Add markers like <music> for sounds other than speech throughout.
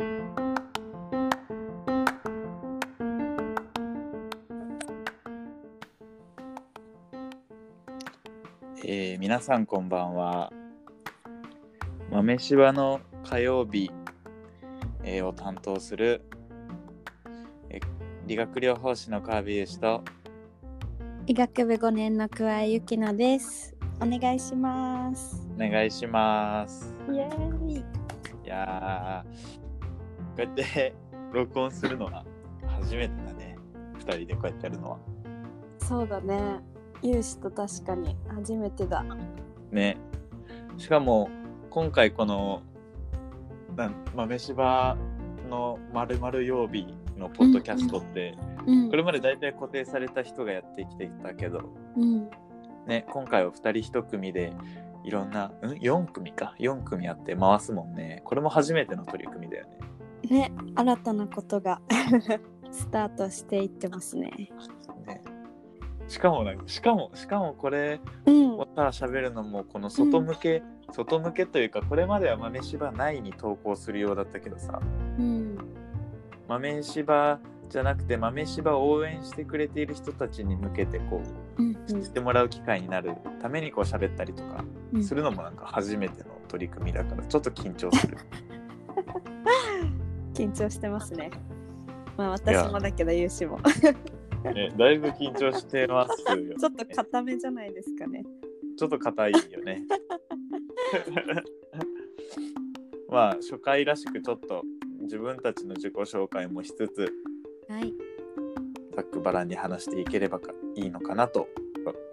えー皆さんこんばんは。豆柴の火曜日、えーを担当する、えー理学療法士の川辺優志と医学部5年の桑井ゆきのです。お願いします。お願いします。イエーイ。いやー、こうやって <laughs> 録音するのは初めてだね。二人でこうやってやるのは。そうだね。有志と確かに初めてだ。ね。しかも今回この豆柴のまるまる曜日のポッドキャストって、うんこれまで大体固定された人がやってきていたけど、うん。ね、今回は2人1組でいろんな、ん ?4 組か。4組やって回すもんね。これも初めての取り組みだよね。ね、新たなことが <laughs> スタートしていってますね。ねしかもなんか、しかも、しかもこれうんを。さ、喋るのも、この外向け、外向けというか、これまでは豆柴ないに投稿するようだったけどさ、うん。豆柴じゃなくて、豆柴を応援してくれている人たちに向けて、こう、うん。知ってもらう機会になるためにこう喋ったりとかうんするのもなんか初めての取り組みだからちょっと緊張する。<laughs> 緊張してますね。まあ私もだけど有志も。ね、だいぶ緊張してますよ、ね。<laughs> ちょっと固めじゃないですかね。ちょっと硬いよね。<laughs> まあ初回らしくちょっと自分たちの自己紹介もしつつはい。ざっくばらんに話していければかいいのかなと、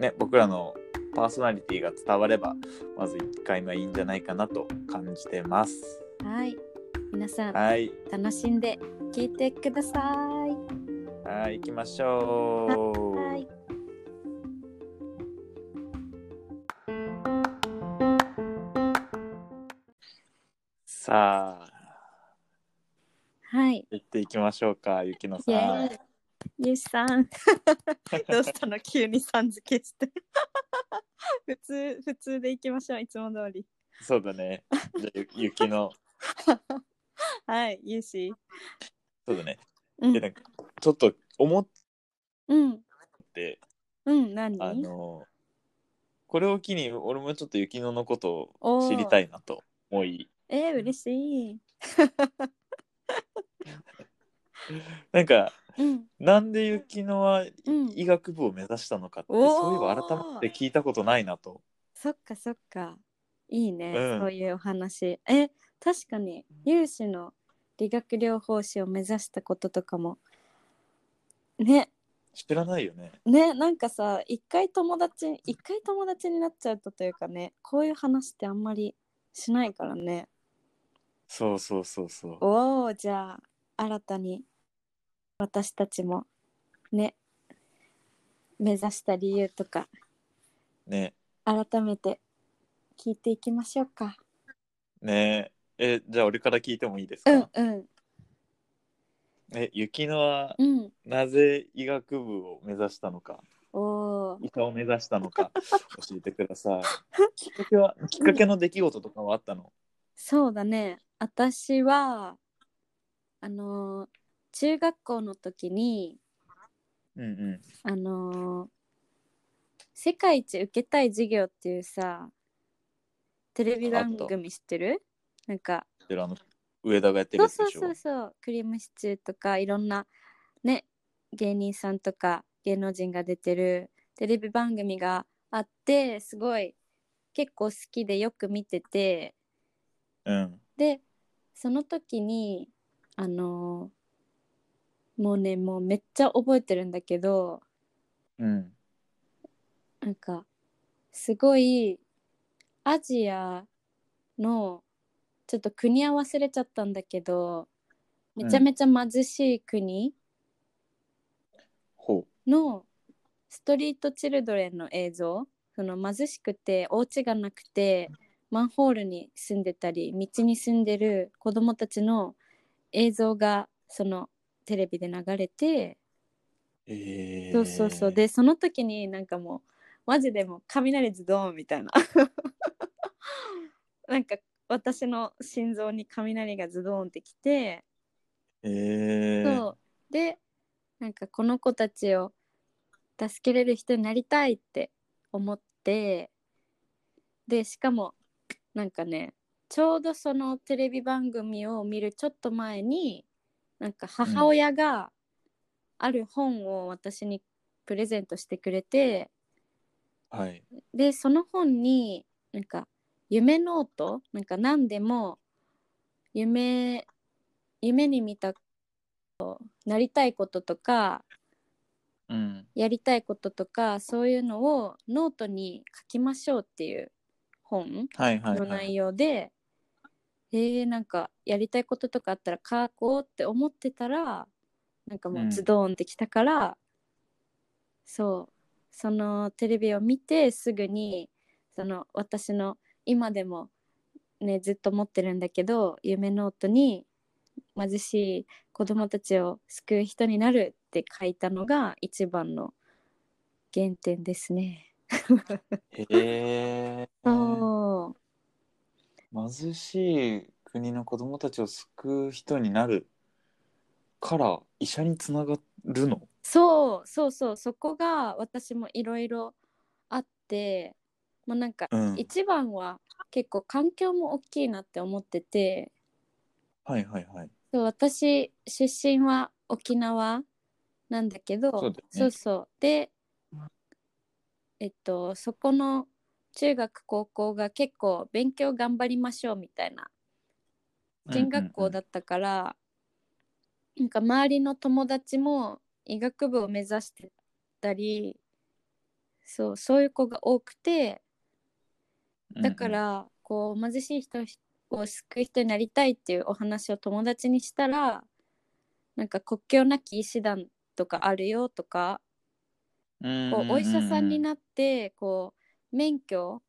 ね、僕らのパーソナリティが伝わればまず1回目はいいんじゃないかなと感じてます。はい。皆さん、はい、楽しんで聞いてください。はい、行きましょう。はい。さあ、はい。行っていきましょうか、ゆきのさん。イ。ゆうしさん。<laughs> どうしたの？急にさん付けして。<laughs> 普通、普通でいきましょう。いつも通り。そうだね。じゃゆきの、<laughs> はい、ゆうし。そうだね。うん。でなんかちょっと思っうん。て、うん、何？あの、これを機に俺もちょっとゆきののことを知りたいなと思い、えー、嬉しい。なんか、うん。なんでゆきのはうん医学部を目指したのかって、おーそういえば改めて聞いたことないなと。そっかそっか。いいね、うんそういうお話。え、確かに、有志の理学療法士を目指したこととかも。ね、知らないよね。ねなんかさ一回友達一回友達になっちゃうとというかねこういう話ってあんまりしないからねそうそうそうそう。おおじゃあ新たに私たちもね目指した理由とかね。改めて聞いていきましょうかねえ、じゃあ俺から聞いてもいいですうんか、うん。え、ゆきのはうんなぜ医学部を目指したのか、おお医者を目指したのか？<laughs> 教えてください。きっかけは、きっかけの出来事とかはあったの？そうだね。私はあのー中学校の時にうんうん。あのー世界一受けたい授業っていうさテレビ番組知ってる？なんかであの上田がやってるそうやつでそうそうそうクリームシチューとかいろんなね芸人さんとか芸能人が出てるテレビ番組があってすごい結構好きでよく見ててうん。でその時にあのーもうねもうめっちゃ覚えてるんだけどうん。なんかすごいアジアのちょっと国は忘れちゃったんだけどめちゃめちゃ貧しい国ほのストリートチルドレンの映像その貧しくてお家がなくてマンホールに住んでたり道に住んでる子供たちの映像がそのテレビで流れてう。えー、そうそうそう。でその時になんかもうマジでもう雷ズドンみたいな <laughs> なんか私の心臓に雷がズドンってきて、えー、そう。でなんかこの子たちを助けれる人になりたいって思ってでしかもなんかねちょうどそのテレビ番組を見るちょっと前になんか母親がある本を私にプレゼントしてくれて、はい。でその本になんか夢ノート？なんか何でも夢夢に見たなりたいこととかうん。やりたいこととかそういうのをノートに書きましょうっていう本はいはいはい。の内容で、えー、なんかやりたいこととかあったら書こうって思ってたらなんかもうズドーンってきたから、そうそのテレビを見てすぐにその私の今でもねずっと持ってるんだけど夢ノートに貧しい子供たちを救う人になるって書いたのが一番の原点ですね。へえ。そう。貧しい国の子供たちを救う人になるから医者につながるの？そうそうそう。そこが私もいろいろあってまあなんかうん。一番は結構環境も大きいなって思ってて。はいはいはい。そう私出身は沖縄なんだけどそうね。そうそう。でえっとそこの中学高校が結構勉強頑張りましょうみたいな進学校だったから、なんか周りの友達も医学部を目指してたりそうそういう子が多くてだか、ら、こう貧しい人を救う人になりたいっていうお話を友達にしたらなんか国境なき医師団とかあるよとか、こうお医者さんになってこう免許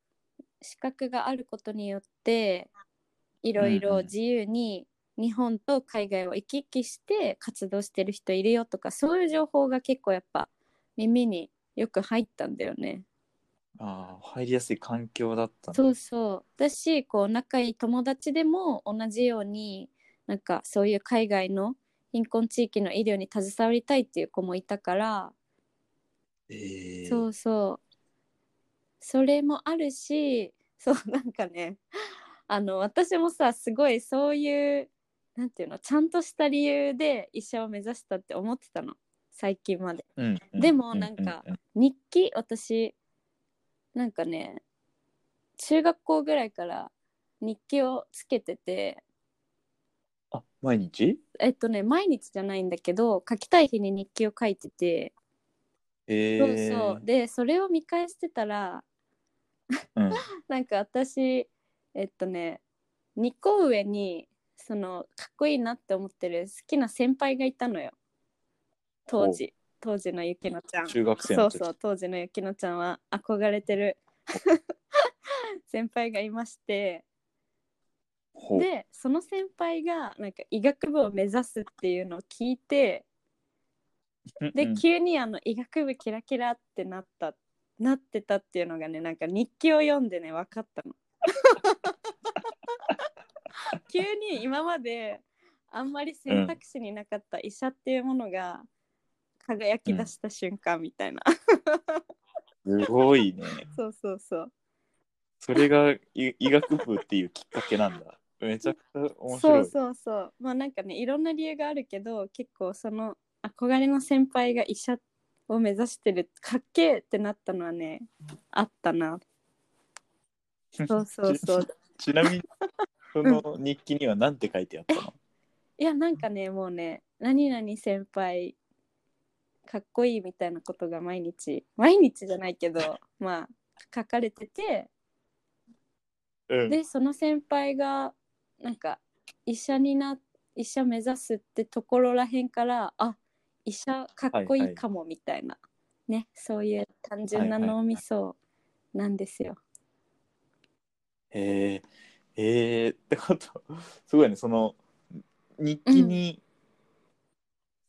資格があることによっていろいろ自由に日本と海外を行き来して活動してる人いるよとかそういう情報が結構やっぱ耳によく入ったんだよね。ああ入りやすい環境だったそうそう。だしこう仲いい友達でも同じようになんかそういう海外の貧困地域の医療に携わりたいっていう子もいたから、えー。そうそう。それもあるしそうなんかね <laughs> あの私もさすごいそういうなんていうのちゃんとした理由で医者を目指したって思ってたの。最近まで。うんうんでもなんかうん。うん日記私なんかね中学校ぐらいから日記をつけてて。あ毎日？えっとね毎日じゃないんだけど書きたい日に日記を書いてて、えそうー、そう。でそれを見返してたらうん、<laughs> なんか私えっとね2個上にそのかっこいいなって思ってる好きな先輩がいたのよ。当時当時のゆきのちゃん。中学生そうそう当時のゆきのちゃんは憧れてる。<laughs> 先輩がいまして。でその先輩がなんか医学部を目指すっていうのを聞いてで、急にあの医学部キラキラってなったなってたっていうのがねなんか日記を読んでね分かったの。<laughs> 急に今まであんまり選択肢になかった医者っていうものが輝き出した瞬間みたいな、すごいね。<laughs> そうそうそう。それが医医学部っていうきっかけなんだ。めちゃくちゃ面白い。そうそうそう。まあなんかねいろんな理由があるけど結構その憧れの先輩が医者を目指してるかっけえってなったのはねあったな。<laughs> そうそうそう。ちちなみにその日記には何て書いてあったの、いやなんかねもうね何々先輩かっこいいみたいなことが毎日毎日じゃないけど <laughs> まあ書かれててうん、でその先輩がなんか医者にな医者目指すってところらへんからあ医者かっこいいかもみたいな、ねそういう単純なはいはい脳みそなんですよ。へええー、ってことすごいね。その日記に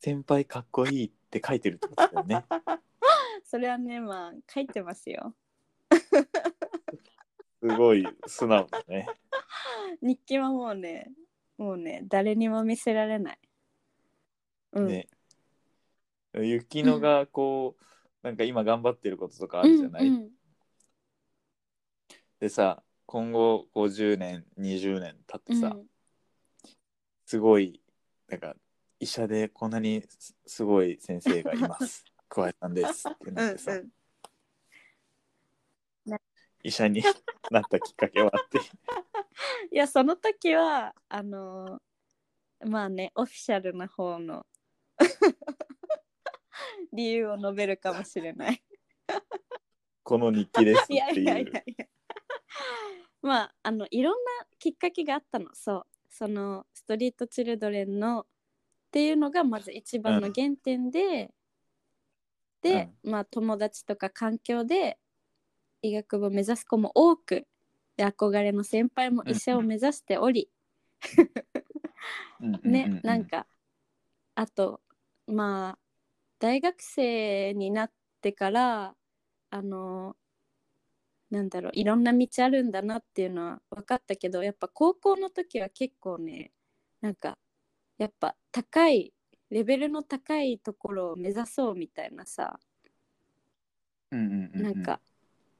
先輩かっこいいって書いてるってことだよね、<laughs> それはねまあ書いてますよ。<laughs> すごい素直だね。日記はもうねもうね誰にも見せられない。うん、ね。ゆきのがこう、なんか今頑張ってることとかあるじゃない、うんうん。でさ、今後50年、20年経ってさ、うん。すごい、なんか医者でこんなにすすごい先生がいます。<laughs> 桑井さんですってなってさ、うん <laughs> 医者になったきっかけはあって。<laughs> いやその時はあのーまあねオフィシャルな方の理由を述べるかもしれない。この日記ですっていやいや。いやいや。まああのいろんなきっかけがあったのそうそのストリートチルドレンのっていうのがまず一番の原点で、で、まあ友達とか環境で医学部を目指す子も多くで憧れの先輩も医者を目指しており、ね、なんかあとまあ大学生になってからあのなんだろういろんな道あるんだなっていうのは分かったけどやっぱ高校の時は結構ねなんかやっぱ高いレベルの高いところを目指そうみたいなさ。うんうんうんうなん。か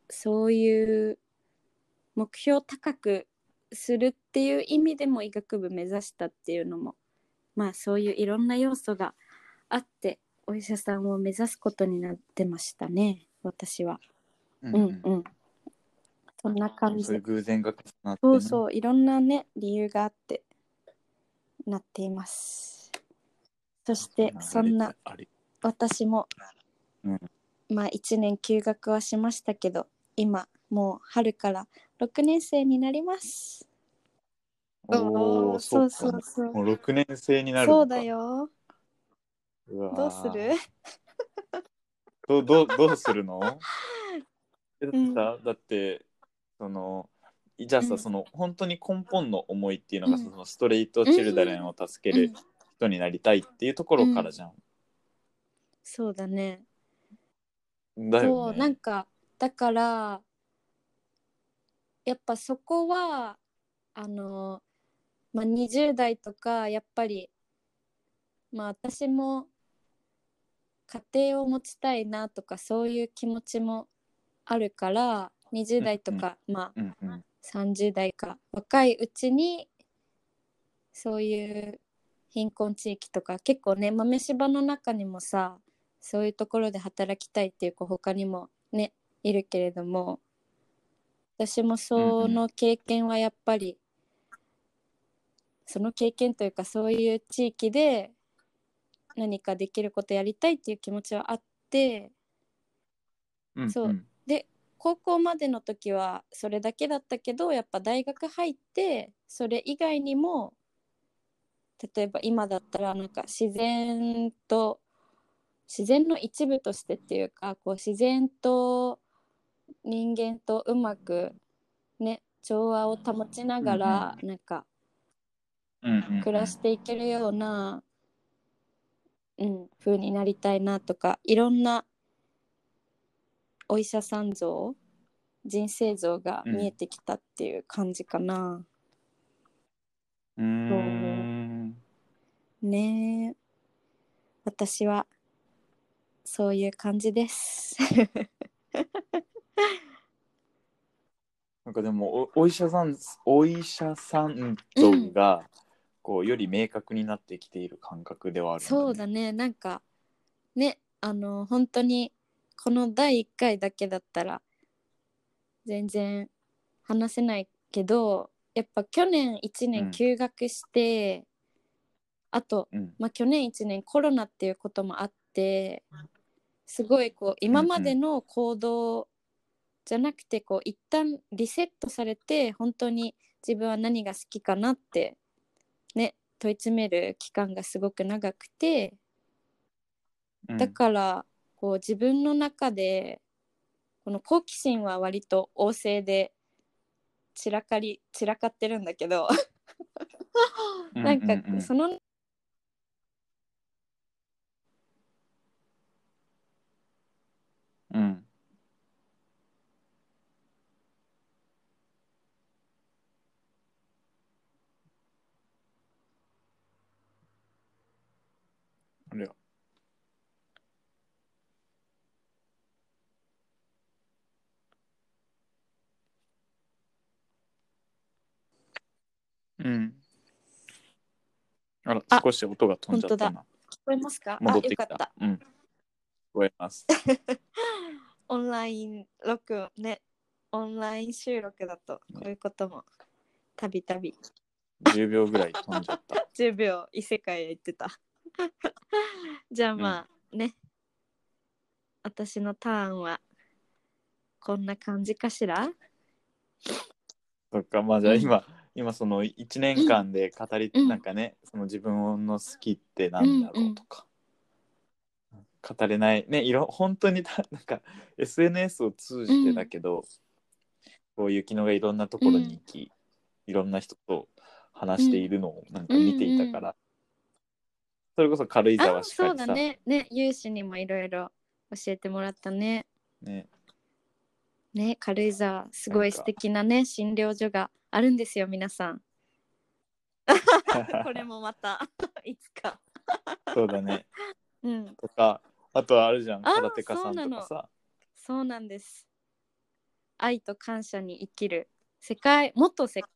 そういう目標高くするっていう意味でも医学部目指したっていうのもまあそういういろんな要素があってお医者さんを目指すことになってましたね私は。うんうん。うん。そんな感じ。そう偶然が重なって、ね、そうそういろんなね理由があってなっています。そしてそんな私も、うんまあ1年休学はしましたけど今もう春から6年生になります。おおそそうそうそう。もう6年生になるそうだよ。どうする？どうどうどうするの？<laughs> えだってうんさ、だってそのじゃあさ、うんその本当に根本の思いっていうのが、うんそのストレートチルダレンを助ける人になりたいっていうところからじゃん。そうだね。だよそうね。なんかだからやっぱそこはあの、まあ、20代とかやっぱりまあ私も家庭を持ちたいなとかそういう気持ちもあるから20代とか、まあうんうん30代か若いうちにそういう貧困地域とか結構ね豆柴の中にもさそういうところで働きたいっていう子他にもねいるけれども私もその経験はやっぱり、その経験というかそういう地域で何かできることやりたいっていう気持ちはあってうんそう。んで高校までの時はそれだけだったけどやっぱ大学入ってそれ以外にも例えば今だったらなんか自然と自然の一部としてっていうかこう自然と人間とうまくね調和を保ちながらなんか暮らしていけるような、うん、風になりたいなとかいろんなお医者さん像人生像が見えてきたっていう感じかな。うーん。ねえ。私はそういう感じです。<laughs> なんかでもおお医者さんお医者さん像が、こうより明確になってきている感覚ではあるね。そうだね。なんかねあの本当にこの第1回だけだったら全然話せないけどやっぱ去年1うん。年休学して、あと、うん。まあ、去年1年コロナっていうこともあってすごいこう今までの行動じゃなくてこう一旦リセットされて本当に自分は何が好きかなってね問い詰める期間がすごく長くてうん。だからこう自分の中でこの好奇心は割と旺盛で散らかり散らかってるんだけど。なんかそのうんうん。あら、あ少し音が飛んじゃった本な。聞こえますか？戻ってよかったた。うん。聞こえます。<laughs> オンライン録音ねオンライン収録だとこういうこともたびたび10秒ぐらい飛んじゃった。<laughs> 10秒異世界へ行ってた <laughs> じゃあまあ、ね私のターンはこんな感じかしら？そっか、まあじゃあうん今、今その1年間で語り、うん。なんかね、その自分の好きってなんだろうとか。語れない。ねいろ本当にた <laughs> なんか SNS を通じてだけど、こう雪乃がいろんなところに行き、いろんな人と話しているのをなんか見ていたから、それこそ軽井あ沢しかそうだりさね。ね有志にもいろいろ教えてもらったね。ねね軽井沢すごい素敵なね診療所があるんですよ皆さん。<laughs> これもまた <laughs> いつか。そうだね。うん。とかあとはあるじゃん空手家さんとかさ。そうなんです。愛と感謝に生きる。世界もっと世界、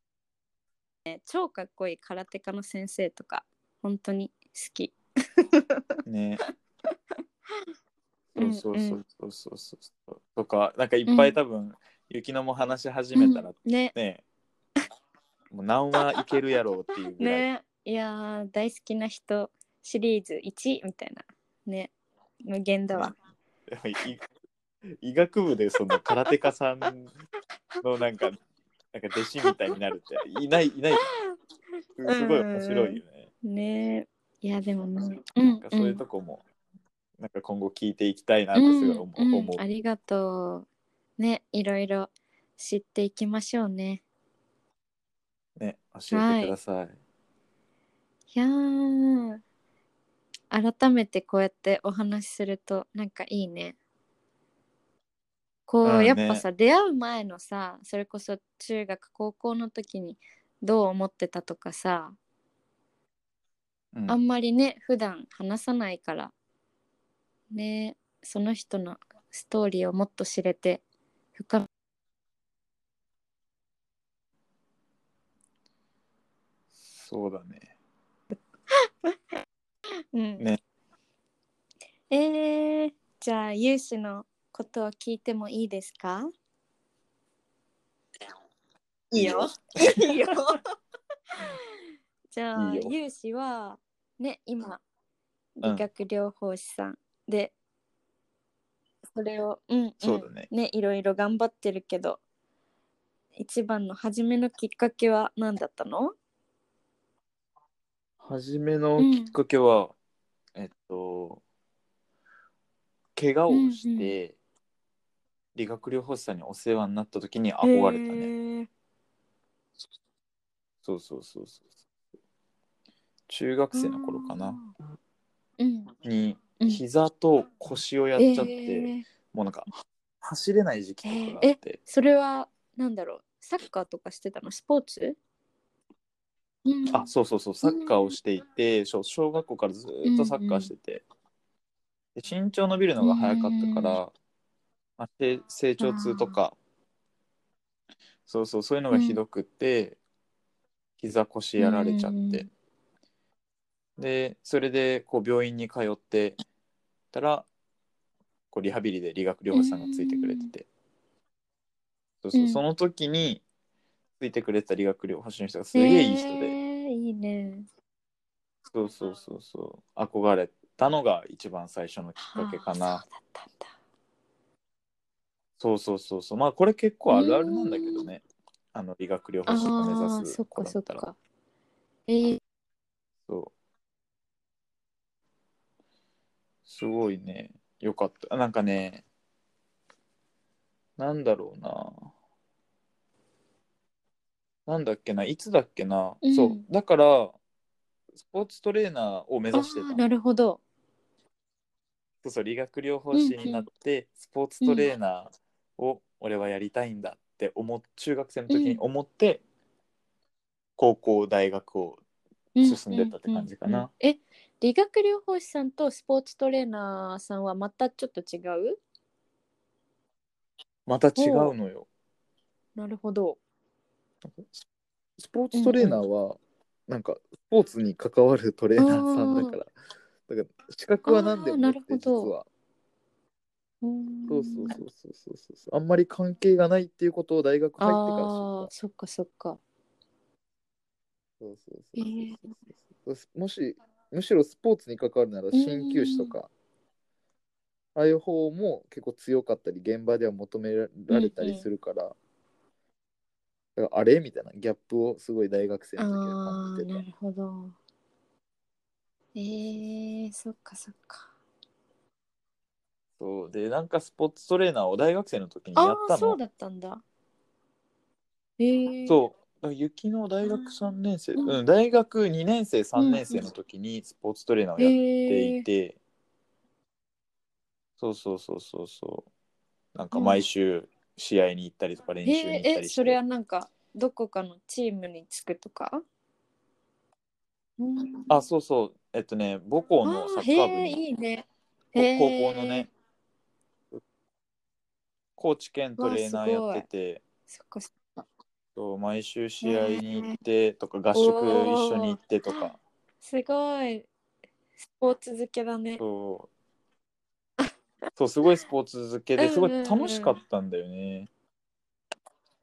ね、超かっこいい空手家の先生とか本当に好き。ね。う <laughs> んそうそうそうそうそうそう。とかなんかいっぱい多分、雪乃も話し始めたらうん。ね。ね、もう何話いけるやろうっていうぐらい、ね。いやー大好きな人シリーズ1みたいな。ね。無限だわ。やっぱり医医学部でその空手家さんのなんかなんか弟子みたいになるっていないいない。すごい面白いよね。ね。いやでもね。なんかそういうとこも、なんか今後聞いていきたいなってすごい思う。う。ん思うありがとう。ねいろいろ知っていきましょうね。ね教えてください。い。やー改めてこうやってお話しするとなんかいいね。こう、やっぱさ出会う前のさそれこそ中学高校の時にどう思ってたとかさ、うん。あんまりね普段話さないからねその人のストーリーをもっと知れて深めそうだね。<laughs> うんねえー、じゃあ有志のことを聞いてもいいですか？いいよ。いいよ。<laughs> じゃあいいよ有志はね今うん理学療法士さんで、それをうん、うん、そうだね。ねいろいろ頑張ってるけど一番の初めのきっかけは何だったの？初めのきっかけは、えっと怪我をして、うん理学療法士さんにお世話になった時に憧れたね。そうそうそうそう。中学生の頃かな。うん。にうん膝と腰をやっちゃって、えー。もうなんか走れない時期とかがあって、それはなんだろう？サッカーとかしてたの？スポーツ、うん、あそうそうそう。サッカーをしていて、小小学校からずっとサッカーしてて、で身長伸びるのが早かったから、まあ、せ成長痛とか。そうそうそういうのがひどくって、膝腰やられちゃって、でそれでこう病院に通ってたらこうリハビリで理学療法士さんがついてくれてて、そうそううん。その時についてくれてた理学療法士の人がすげえいい人で、えーいいね。そうそうそうそう。憧れたのが一番最初のきっかけかな、はあそうだったんだ。そうそうそうそう。まあこれ結構あるあるなんだけどね。あの理学療法士を目指すそっかそっか。えー、そうすごいね。よかった。なんかねなんだろうな。なんだっけな。いつだっけな、うん。そう。だからスポーツトレーナーを目指してた。なるほど。そうそう理学療法士になって、スポーツトレーナーを俺はやりたいんだって思っ中学生の時に思って、高校大学を進んでったって感じかな。うんうんうん。え理学療法士さんとスポーツトレーナーさんはまたちょっと違う？また違うのよ。なるほど。スポーツトレーナーはなんかスポーツに関わるトレーナーさんだから。だから資格は何でもなよくてるほど。実は。うん。そうそうそうそうそう。そうあんまり関係がないっていうことを大学入ってからああそっかそっか。そうそうえそうーそう。そうもしむしろスポーツに関わるなら鍼灸師とかああいう方も結構強かったり現場では求められたりするから,、だからあれみたいなギャップをすごい大学生の時はあ感じてた。あなるほど。えー、そっかそっか。そう。でなんかスポーツトレーナーを大学生の時にやあったの。あそうだったんだ。えー、そ雪の大学3年生、うん。うん、大学2年生3年生の時にスポーツトレーナーをやっていて、そうそうそうそうそう。なんか毎週試合に行ったりとか練習に行えーったりして、えそれはなんかどこかのチームにつくとか？うん。あそうそう。えっとね母校のサッカー部に。いいね。高校のね。コーチ兼トレーナーやってて。そっかそっかそう毎週試合に行ってとか合宿一緒に行ってとか。すごいスポーツ漬けだね。そう。そうすごいスポーツ漬けですごい楽しかったんだよね。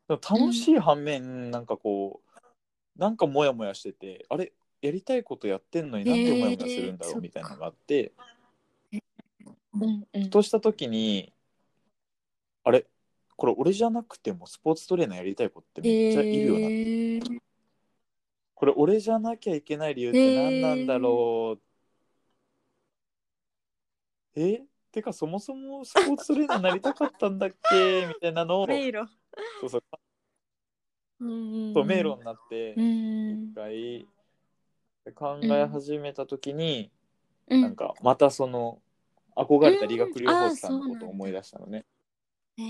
でも楽しい反面なんかこうなんかモヤモヤしててあれやりたいことやってんのになんでモヤモヤするんだろうみたいなのがあって、うんうん。とした時にこれ俺じゃなくてもスポーツトレーナーやりたい子ってめっちゃいるよな、へー。これ俺じゃなきゃいけない理由って何なんだろう、えてかそもそもスポーツトレーナーになりたかったんだっけ？<laughs> みたいなのを。迷路。そうそう。迷路になってうん。一回。考え始めた時に、うん。なんかまたその憧れた理学療法士さんのことを思い出したのね。へーで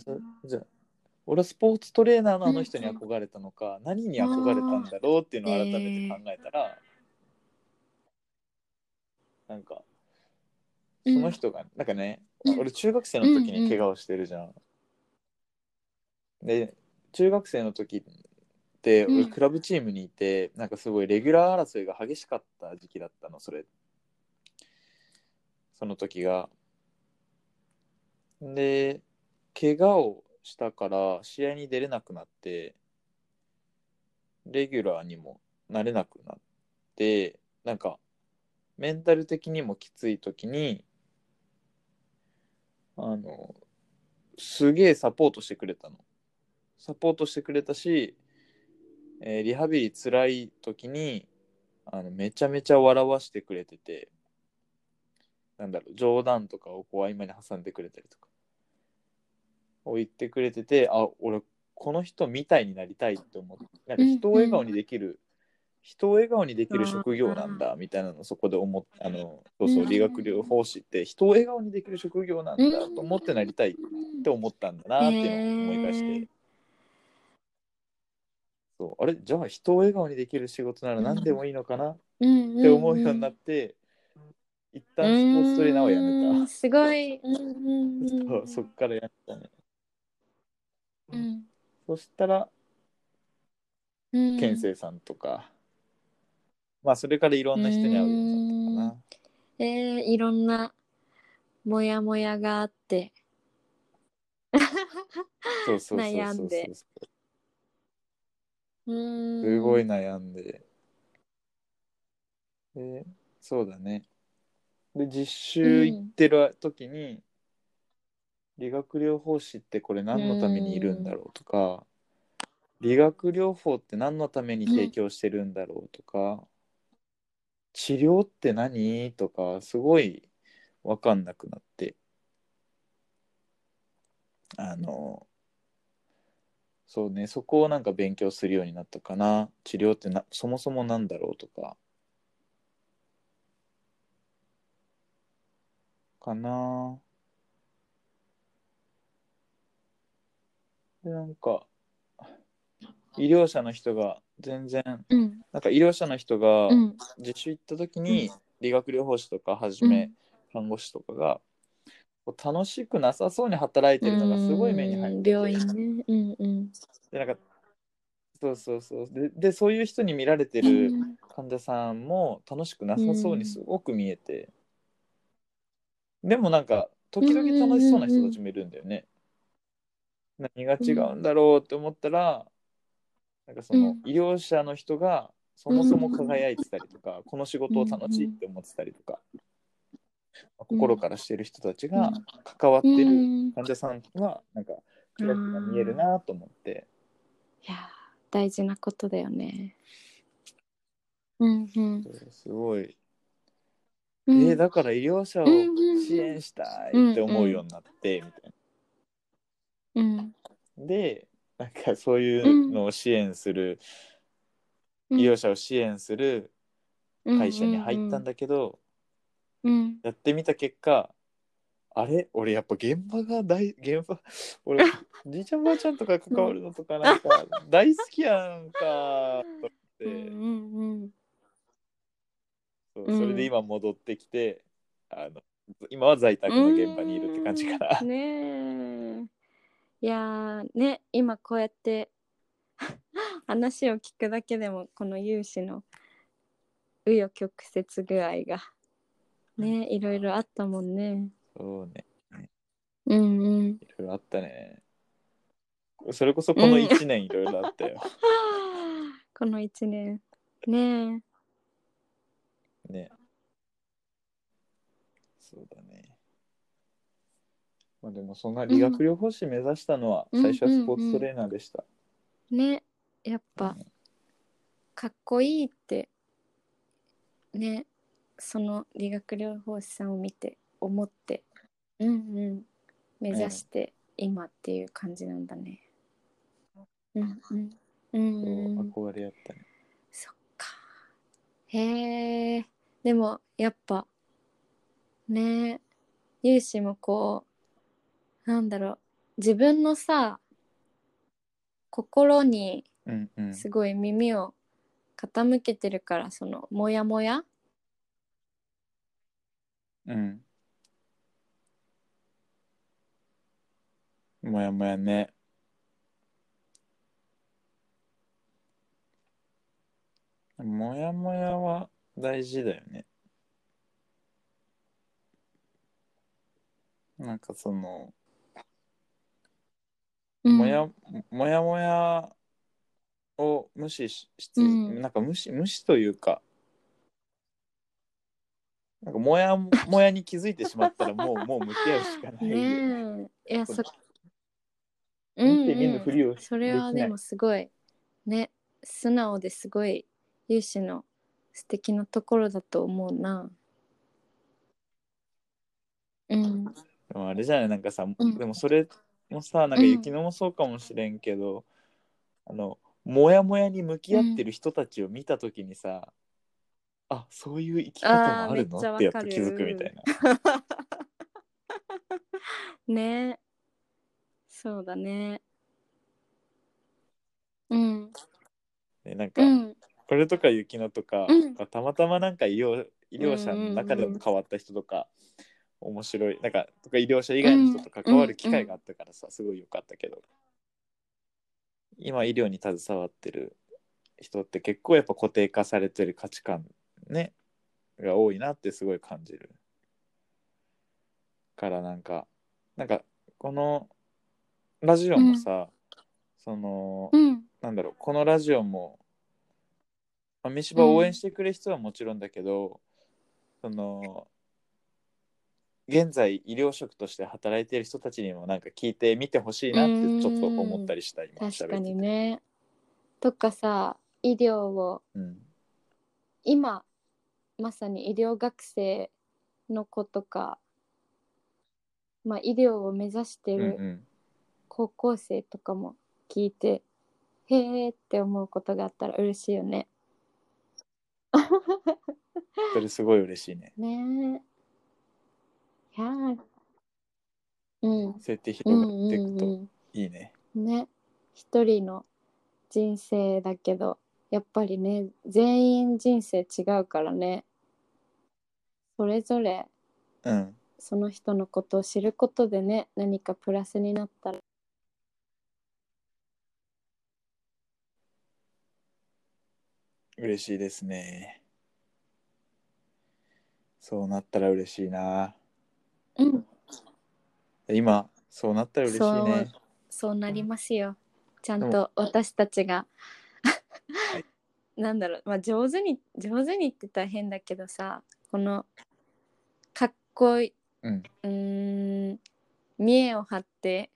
そじゃあ俺はスポーツトレーナーのあの人に憧れたのか、何に憧れたんだろうっていうのを改めて考えたら、なんかその人が、なんかねうん。俺中学生の時に怪我をしてるじゃん。で中学生の時ってうん。俺クラブチームにいて、なんかすごいレギュラー争いが激しかった時期だったのそれ。その時が。で怪我をしたから試合に出れなくなってレギュラーにもなれなくなってなんかメンタル的にもきつい時にあのすげえサポートしてくれたの。サポートしてくれたし、えーリハビリ辛い時にあのめちゃめちゃ笑わしてくれててなんだろう冗談とかをこう合間に挟んでくれたりとか。を言ってくれててあ俺この人みたいになりたいって思ってなんか人を笑顔にできる、人を笑顔にできる職業なんだみたいなのをそこで思っあのそうそううん。理学療法士って人を笑顔にできる職業なんだと思ってなりたいって思ったんだなっていうのを思い返して、へーそうあれ？じゃあ人を笑顔にできる仕事なら何でもいいのかな？っうんて思うようになって、一旦スポーツトレーナーをやめうん。すごい。うんうんた、うん。<laughs> そうそっからやったねうん。そしたらうん。健生さんとか、まあそれからいろんな人に会うようになったかえー、いろんなモヤモヤがあって。なそうそうそうそう。悩んで。うん。すごい悩んで。でそうだね。で実習行ってる時に、理学療法士ってこれ何のためにいるんだろうとか、理学療法って何のために提供してるんだろうとか、治療って何とかすごい分かんなくなってあのそうねそこをなんか勉強するようになったかな。治療ってなそもそもなんだろうとか。かななんか医療者の人が全然うん。なんか医療者の人がうん。実習行った時に理学療法士とかはじめ看護師とかがこう楽しくなさそうに働いてるのがすごい目に入ってうん病院ね。うんうん。でなんかそうそうそう。ででそういう人に見られてうるん。患者さんも楽しくなさそうにすごく見えて、でもなんか時々楽しそうな人たちもいるんだよね、何が違うんだろうって思ったら、なんかそのうん。医療者の人がそもそも輝いてたりとか、この仕事を楽しいって思ってたりとか、心からしてる人たちが関わってるうん。患者さんはなんかキラキラ見えるなと思って、いやー大事なことだよね。うんうん。すごい、うん。えーだから医療者を支援したいって思うようになって、みたいうん。な。でなんかそういうのを支援する、うん。医療者を支援する会社に入ったんだけど、うん。やってみた結果あれ？俺やっぱ現場が大現場？俺じいちゃんばあちゃんとか関わるのとかなんか <laughs> 大好きやんかと思って、うんうんそううん。それで今戻ってきてあの今は在宅の現場にいるって感じかな。う。ん。ねえいやーね今こうやって <laughs> 話を聞くだけでもこの融資の紆余曲折具合がねいろいろあったもんね。そうねうんうん。いろいろあったね。それこそこの1年いろいろあったよ。<laughs> この一年ねね。そうだね。まあでもそんな理学療法士目指したのはうん最初はスポーツトレーナーでした。えねやっぱかっこいいってねその理学療法士さんを見て思ってうんうん目指して今っていう感じなんだね。うんうんうんうん憧れやったね。そっか。へえ。でもやっぱね有志もこうなんだろう自分のさ心にうんうん。すごい耳を傾けてるからそのモヤモヤうん。もやもやね。もやもやは大事だよね。なんかその、うんもやもやもやを無視ししつ、うん。なんか無視無視というかなんかもやもやに気づいてしまったら <laughs> もうもう向き合うしかない。よね。いやそ見て見ぬふりをそれはでもすごい。ね。素直ですごい有志の素敵なところだと思うな。うん。でもあれじゃないなんかさ、うん。でもそれもさなんか雪乃もそうかもしれんけど、あのもやもやに向き合ってる人たちを見た時にさ、あそういう生き方もあるのってやっと気づくみたいな。<laughs> ね。えそうだね。うん。でなんか、うん。これとか雪乃とか、うん。たまたまなんか医療医療者うんうんうんの中でも変わった人とか、面白い。なんかとか医療者以外の人と関わる機会があったからさ、すごい良かったけど。今医療に携わってる人って結構やっぱ固定化されてる価値観ねが多いなってすごい感じるからなんかなんかこのラジオもさ、そのうん。なんだろうこのラジオもまあ飯場を応援してくれる人はもちろんだけど、その現在医療職として働いている人たちにもなんか聞いてみてほしいなってちょっと思ったりした今確かにね。とかさ医療をうん。今まさに医療学生の子とか、まあ、医療を目指してうんうるん。高校生とかも聞いて、へえって思うことがあったら嬉しいよね。それすごい嬉しいね。<laughs> ねえ。いやーうん。そうやってう広がんっていくとうんうんいいね、ね一人の人生だけどやっぱりね全員人生違うからねそれぞれうんその人のことを知ることでね何かプラスになったら嬉しいですね。そうなったら嬉しいな。うん今、そうなったら嬉しいね。そうなりますよちゃんと私たちがい <laughs> なんだろう、まあ、上手に上手に言ってたら変だけどさこのかっこいいうん。ん見栄を張って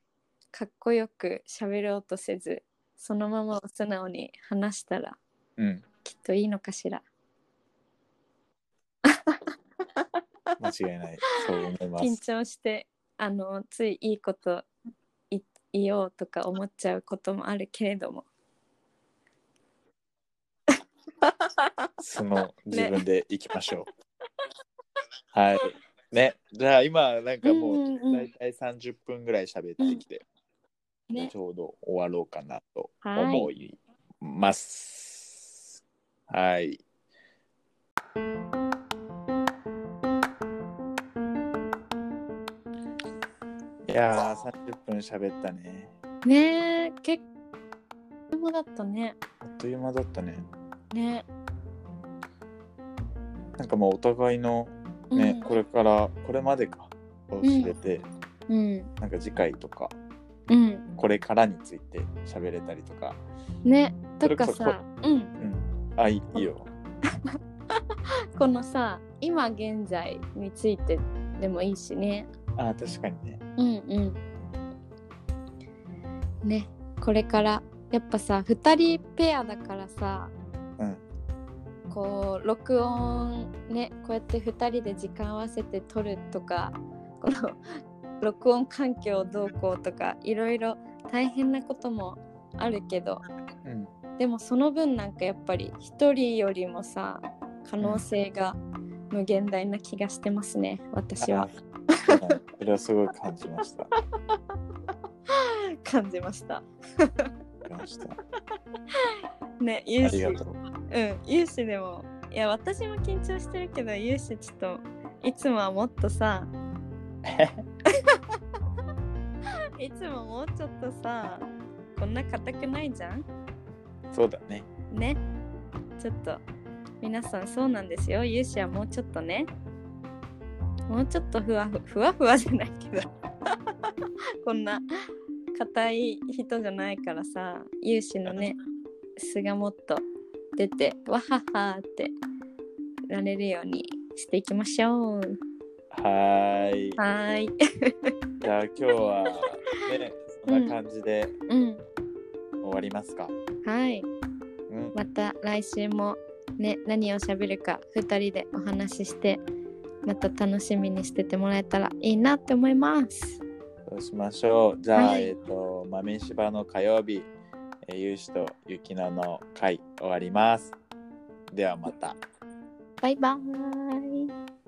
かっこよく喋ろうとせずそのままを素直に話したらうん。きっといいのかしら間違いない。<laughs> そう思いま緊す。張してあのついいいことい言おうとか思っちゃうこともあるけれどもその自分でいきましょう。<laughs> はい。ね。じゃあ今、なんかもうんうんうんう、だいたい30分ぐらい喋ってきて、ねちょうど終わろうかなとはい思います。はい。いやー、30分喋ったね。ねえ結構だったねあっという間だったね。ねなんかもうお互いのね、うんこれから、これまでか、を知れて、うんなんか次回とか、うんこれからについて喋れたりとか。ねそれこそとかさうんうん。あ、いいいいよ。<laughs> このさ今現在についてでもいいしねあ、確かにね。うんうんねこれからやっぱさ2人ペアだからさうん。こう録音ねこうやって2人で時間合わせて撮るとかこの <laughs> 録音環境どうこうとかいろいろ大変なこともあるけどうん。でもその分なんかやっぱり1人よりもさ可能性が無限大な気がしてますね私はあ。それはすごい感じました。<laughs> 感じました。感じました。<laughs> ね有志うう。有志でもいや私も緊張してるけど有志ちょっといつもはもっとさ <laughs> いつももうちょっとさこんな硬くないじゃん？そうだね。ね？ちょっと皆さんそうなんですよ。有志はもうちょっとね。もうちょっとふわふふわふわじゃないけど。<laughs> こんな硬い人じゃないからさ。有志のね素がもっと出てわははってられるようにしていきましょう。はーい。はーい。<laughs> じゃあ今日はね、そんな感じでうん。終わりますか？はい。うん。また来週もね何を喋るか2人でお話ししてまた楽しみにしててもらえたらいいなって思いますそうしましょう。じゃあ、はいえっ、と、豆柴の火曜日、えー、ゆうしとゆきのの会終わります。ではまた。バイバーイ